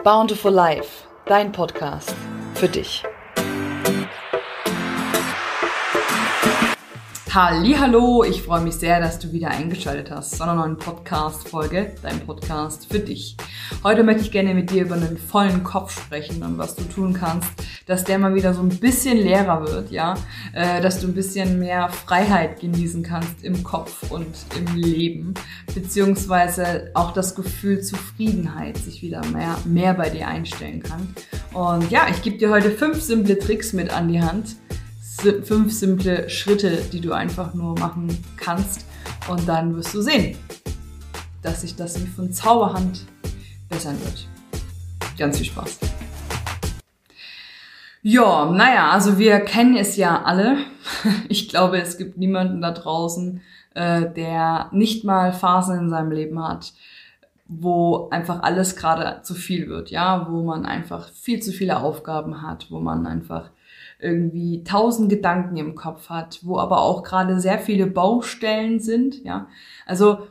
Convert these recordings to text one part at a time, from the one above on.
Bountiful Life, dein Podcast für dich. Hallo, ich freue mich sehr, dass du wieder eingeschaltet hast zu einer neuen Podcast-Folge, dein Podcast für dich. Heute möchte ich gerne mit dir über einen vollen Kopf sprechen und was du tun kannst, dass der mal wieder so ein bisschen leerer wird, ja, äh, dass du ein bisschen mehr Freiheit genießen kannst im Kopf und im Leben, beziehungsweise auch das Gefühl Zufriedenheit sich wieder mehr, mehr bei dir einstellen kann. Und ja, ich gebe dir heute fünf simple Tricks mit an die Hand, fünf simple Schritte, die du einfach nur machen kannst. Und dann wirst du sehen, dass sich das wie von Zauberhand bessern wird. Ganz viel Spaß. Ja, naja, also wir kennen es ja alle. Ich glaube, es gibt niemanden da draußen, äh, der nicht mal Phasen in seinem Leben hat, wo einfach alles gerade zu viel wird, ja, wo man einfach viel zu viele Aufgaben hat, wo man einfach irgendwie tausend Gedanken im Kopf hat, wo aber auch gerade sehr viele Baustellen sind, ja. Also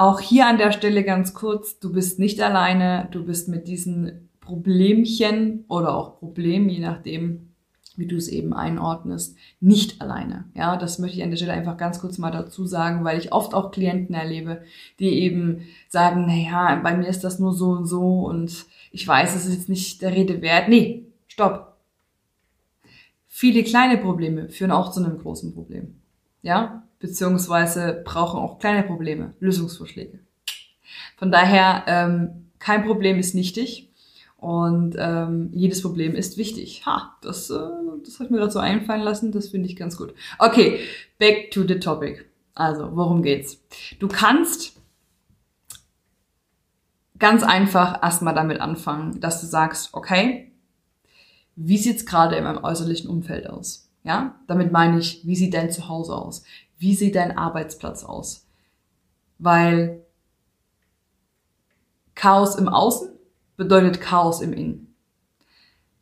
auch hier an der Stelle ganz kurz, du bist nicht alleine, du bist mit diesen Problemchen oder auch Problemen, je nachdem, wie du es eben einordnest, nicht alleine. Ja, das möchte ich an der Stelle einfach ganz kurz mal dazu sagen, weil ich oft auch Klienten erlebe, die eben sagen, na ja, bei mir ist das nur so und so und ich weiß, es ist jetzt nicht der Rede wert. Nee, stopp. Viele kleine Probleme führen auch zu einem großen Problem. Ja, beziehungsweise brauchen auch kleine Probleme Lösungsvorschläge. Von daher, ähm, kein Problem ist nichtig und ähm, jedes Problem ist wichtig. Ha, das, äh, das habe ich mir gerade so einfallen lassen, das finde ich ganz gut. Okay, back to the topic. Also, worum geht's? Du kannst ganz einfach erstmal damit anfangen, dass du sagst, okay, wie sieht's gerade in meinem äußerlichen Umfeld aus? Ja, damit meine ich, wie sieht dein Zuhause aus? Wie sieht dein Arbeitsplatz aus? Weil Chaos im Außen bedeutet Chaos im Innen.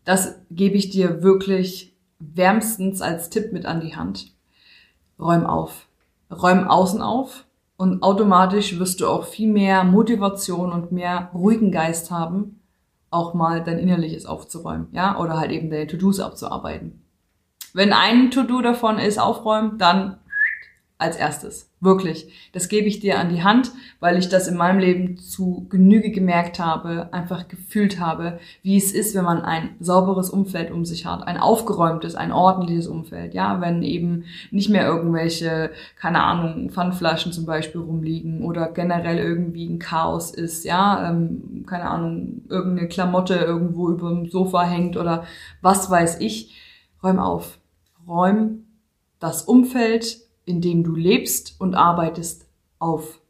Das gebe ich dir wirklich wärmstens als Tipp mit an die Hand. Räum auf. Räum außen auf und automatisch wirst du auch viel mehr Motivation und mehr ruhigen Geist haben, auch mal dein Innerliches aufzuräumen, ja, oder halt eben deine To-Dos abzuarbeiten. Wenn ein To-Do davon ist aufräumen, dann als erstes. Wirklich. Das gebe ich dir an die Hand, weil ich das in meinem Leben zu Genüge gemerkt habe, einfach gefühlt habe, wie es ist, wenn man ein sauberes Umfeld um sich hat, ein aufgeräumtes, ein ordentliches Umfeld. Ja, wenn eben nicht mehr irgendwelche, keine Ahnung, Pfandflaschen zum Beispiel rumliegen oder generell irgendwie ein Chaos ist. Ja, ähm, keine Ahnung, irgendeine Klamotte irgendwo über dem Sofa hängt oder was weiß ich. Räum auf. Räum das Umfeld in dem du lebst und arbeitest, auf.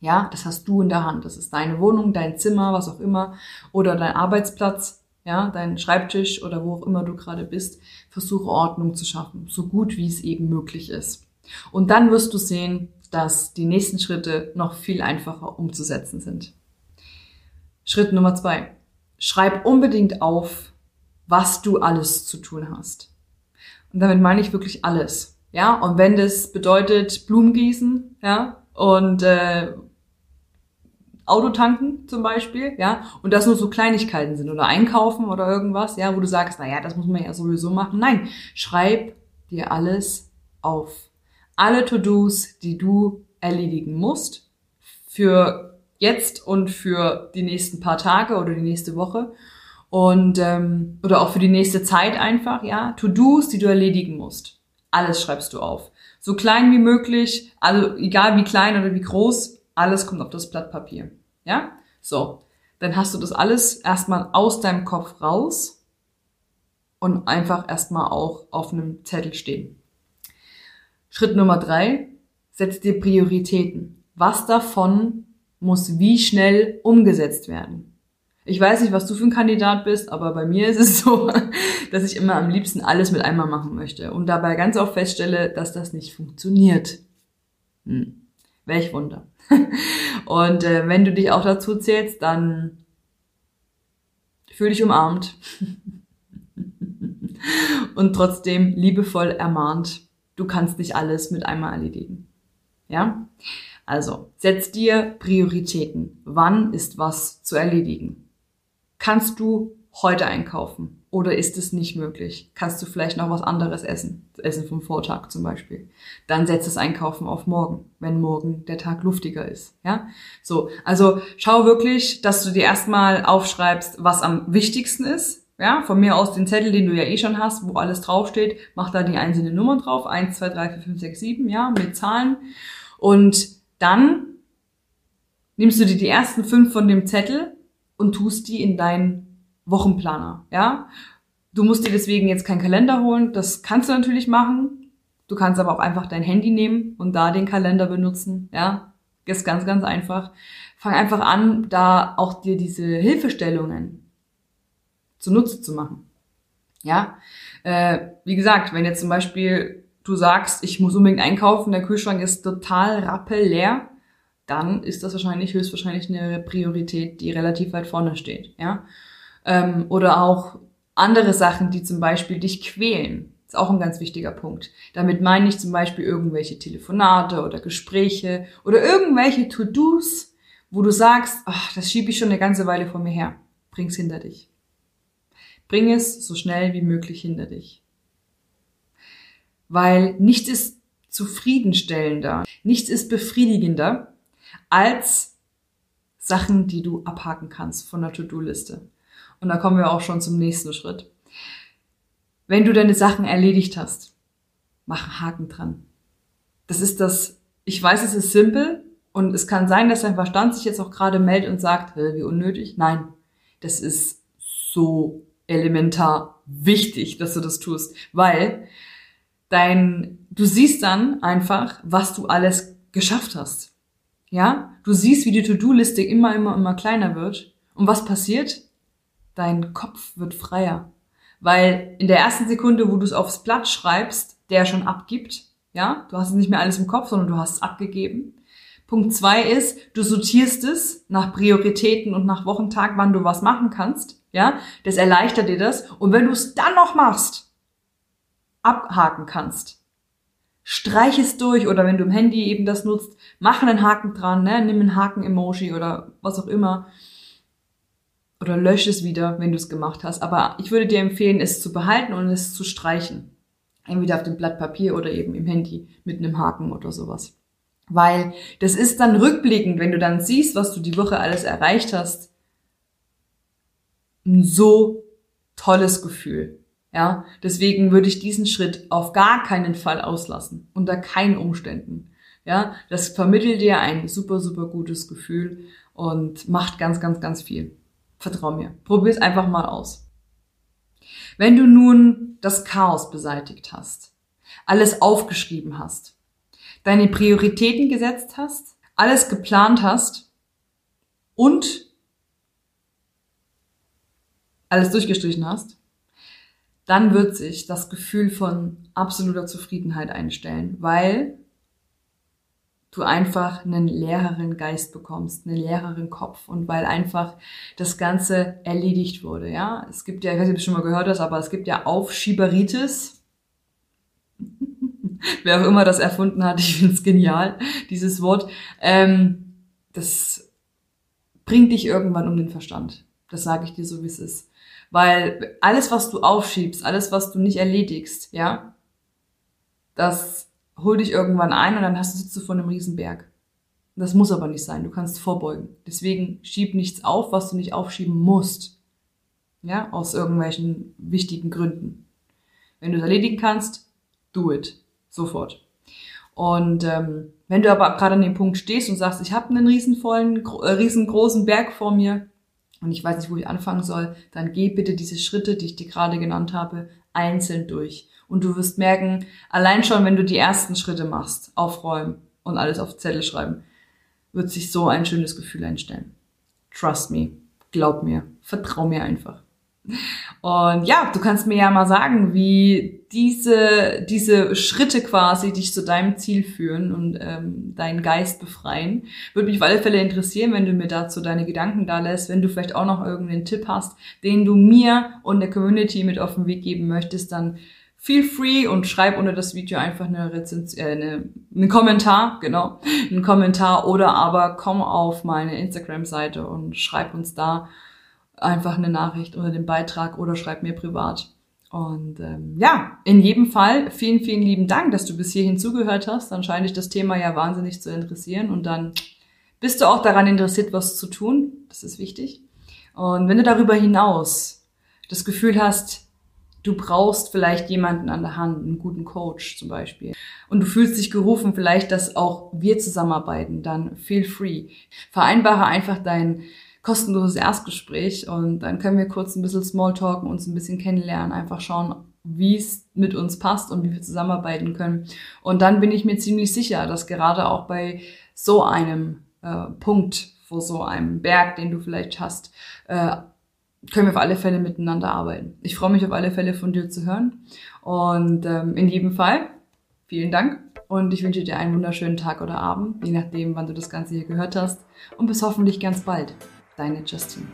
Ja, das hast du in der Hand. Das ist deine Wohnung, dein Zimmer, was auch immer, oder dein Arbeitsplatz, ja, dein Schreibtisch oder wo auch immer du gerade bist. Versuche Ordnung zu schaffen, so gut wie es eben möglich ist. Und dann wirst du sehen, dass die nächsten Schritte noch viel einfacher umzusetzen sind. Schritt Nummer zwei. Schreib unbedingt auf, was du alles zu tun hast. Und damit meine ich wirklich alles. Ja, und wenn das bedeutet Blumen gießen, ja, und äh, Autotanken zum Beispiel, ja, und das nur so Kleinigkeiten sind oder einkaufen oder irgendwas, ja, wo du sagst, na ja, das muss man ja sowieso machen. Nein, schreib dir alles auf. Alle To-Dos, die du erledigen musst für jetzt und für die nächsten paar Tage oder die nächste Woche und ähm, oder auch für die nächste Zeit einfach, ja, To-Dos, die du erledigen musst. Alles schreibst du auf. So klein wie möglich, also egal wie klein oder wie groß, alles kommt auf das Blatt Papier. Ja? So. Dann hast du das alles erstmal aus deinem Kopf raus und einfach erstmal auch auf einem Zettel stehen. Schritt Nummer drei, setz dir Prioritäten. Was davon muss wie schnell umgesetzt werden? Ich weiß nicht, was du für ein Kandidat bist, aber bei mir ist es so, dass ich immer am liebsten alles mit einmal machen möchte und dabei ganz oft feststelle, dass das nicht funktioniert. Hm. Welch Wunder. Und äh, wenn du dich auch dazu zählst, dann fühl dich umarmt und trotzdem liebevoll ermahnt. Du kannst nicht alles mit einmal erledigen. Ja? Also, setz dir Prioritäten. Wann ist was zu erledigen? Kannst du heute einkaufen? Oder ist es nicht möglich? Kannst du vielleicht noch was anderes essen? Essen vom Vortag zum Beispiel. Dann setz das Einkaufen auf morgen, wenn morgen der Tag luftiger ist. Ja? So. Also schau wirklich, dass du dir erstmal aufschreibst, was am wichtigsten ist. Ja, von mir aus den Zettel, den du ja eh schon hast, wo alles draufsteht, mach da die einzelnen Nummern drauf. eins, zwei, drei, vier, fünf, sechs, sieben, ja, mit Zahlen. Und dann nimmst du dir die ersten fünf von dem Zettel und tust die in deinen Wochenplaner, ja. Du musst dir deswegen jetzt keinen Kalender holen, das kannst du natürlich machen. Du kannst aber auch einfach dein Handy nehmen und da den Kalender benutzen, ja. ist ganz, ganz einfach. Fang einfach an, da auch dir diese Hilfestellungen zunutze zu machen. Ja, äh, wie gesagt, wenn jetzt zum Beispiel du sagst, ich muss unbedingt einkaufen, der Kühlschrank ist total rappelleer, dann ist das wahrscheinlich höchstwahrscheinlich eine Priorität, die relativ weit vorne steht. Ja, ähm, oder auch andere Sachen, die zum Beispiel dich quälen. Ist auch ein ganz wichtiger Punkt. Damit meine ich zum Beispiel irgendwelche Telefonate oder Gespräche oder irgendwelche To-Dos, wo du sagst, ach, das schiebe ich schon eine ganze Weile vor mir her. Bring's hinter dich. Bring es so schnell wie möglich hinter dich. Weil nichts ist zufriedenstellender, nichts ist befriedigender als Sachen, die du abhaken kannst von der To-Do-Liste. Und da kommen wir auch schon zum nächsten Schritt. Wenn du deine Sachen erledigt hast, mach einen Haken dran. Das ist das, ich weiß, es ist simpel und es kann sein, dass dein Verstand sich jetzt auch gerade meldet und sagt, wie unnötig. Nein, das ist so elementar wichtig, dass du das tust, weil dein, du siehst dann einfach, was du alles geschafft hast. Ja, du siehst, wie die To-Do-Liste immer, immer, immer kleiner wird. Und was passiert? dein Kopf wird freier. Weil in der ersten Sekunde, wo du es aufs Blatt schreibst, der schon abgibt, ja, du hast es nicht mehr alles im Kopf, sondern du hast es abgegeben. Punkt zwei ist, du sortierst es nach Prioritäten und nach Wochentag, wann du was machen kannst, ja, das erleichtert dir das. Und wenn du es dann noch machst, abhaken kannst, streich es durch oder wenn du im Handy eben das nutzt, mach einen Haken dran, ne, nimm einen Haken-Emoji oder was auch immer oder lösch es wieder, wenn du es gemacht hast. Aber ich würde dir empfehlen, es zu behalten und es zu streichen. Entweder auf dem Blatt Papier oder eben im Handy mit einem Haken oder sowas. Weil das ist dann rückblickend, wenn du dann siehst, was du die Woche alles erreicht hast, ein so tolles Gefühl. Ja, deswegen würde ich diesen Schritt auf gar keinen Fall auslassen, unter keinen Umständen. Ja, das vermittelt dir ein super, super gutes Gefühl und macht ganz, ganz, ganz viel. Vertrau mir. Probier es einfach mal aus. Wenn du nun das Chaos beseitigt hast, alles aufgeschrieben hast, deine Prioritäten gesetzt hast, alles geplant hast und alles durchgestrichen hast, dann wird sich das Gefühl von absoluter Zufriedenheit einstellen, weil du einfach einen leereren Geist bekommst, einen leereren Kopf und weil einfach das Ganze erledigt wurde, ja. Es gibt ja, ich weiß nicht, ob du schon mal gehört hast, aber es gibt ja Aufschieberitis. Wer auch immer das erfunden hat, ich finde es genial, dieses Wort. Ähm, das bringt dich irgendwann um den Verstand. Das sage ich dir so, wie es ist. Weil alles, was du aufschiebst, alles, was du nicht erledigst, ja, das hol dich irgendwann ein und dann hast du sitzt du vor einem Riesenberg. Das muss aber nicht sein. Du kannst vorbeugen. Deswegen schieb nichts auf, was du nicht aufschieben musst. Ja, aus irgendwelchen wichtigen Gründen. Wenn du es erledigen kannst, do it. Sofort. Und ähm, wenn du aber gerade an dem Punkt stehst und sagst, ich habe einen riesenvollen, äh, riesengroßen Berg vor mir und ich weiß nicht, wo ich anfangen soll, dann geh bitte diese Schritte, die ich dir gerade genannt habe, einzeln durch. Und du wirst merken, allein schon, wenn du die ersten Schritte machst, aufräumen und alles auf Zettel schreiben, wird sich so ein schönes Gefühl einstellen. Trust me. Glaub mir. Vertrau mir einfach. Und ja, du kannst mir ja mal sagen, wie diese, diese Schritte quasi dich zu deinem Ziel führen und ähm, deinen Geist befreien. Würde mich auf alle Fälle interessieren, wenn du mir dazu deine Gedanken da lässt, wenn du vielleicht auch noch irgendeinen Tipp hast, den du mir und der Community mit auf den Weg geben möchtest, dann feel free und schreib unter das Video einfach eine Rezension, äh, eine, einen Kommentar, genau, einen Kommentar oder aber komm auf meine Instagram-Seite und schreib uns da einfach eine Nachricht unter dem Beitrag oder schreib mir privat. Und ähm, ja, in jedem Fall vielen, vielen lieben Dank, dass du bis hierhin zugehört hast. Dann scheint dich das Thema ja wahnsinnig zu interessieren und dann bist du auch daran interessiert, was zu tun. Das ist wichtig. Und wenn du darüber hinaus das Gefühl hast, du brauchst vielleicht jemanden an der Hand, einen guten Coach zum Beispiel, und du fühlst dich gerufen, vielleicht, dass auch wir zusammenarbeiten, dann feel free. Vereinbare einfach dein kostenloses Erstgespräch und dann können wir kurz ein bisschen Smalltalken, uns ein bisschen kennenlernen, einfach schauen, wie es mit uns passt und wie wir zusammenarbeiten können. Und dann bin ich mir ziemlich sicher, dass gerade auch bei so einem äh, Punkt, vor so einem Berg, den du vielleicht hast, äh, können wir auf alle Fälle miteinander arbeiten. Ich freue mich auf alle Fälle von dir zu hören. Und ähm, in jedem Fall, vielen Dank. Und ich wünsche dir einen wunderschönen Tag oder Abend, je nachdem, wann du das Ganze hier gehört hast. Und bis hoffentlich ganz bald. Deine Justine.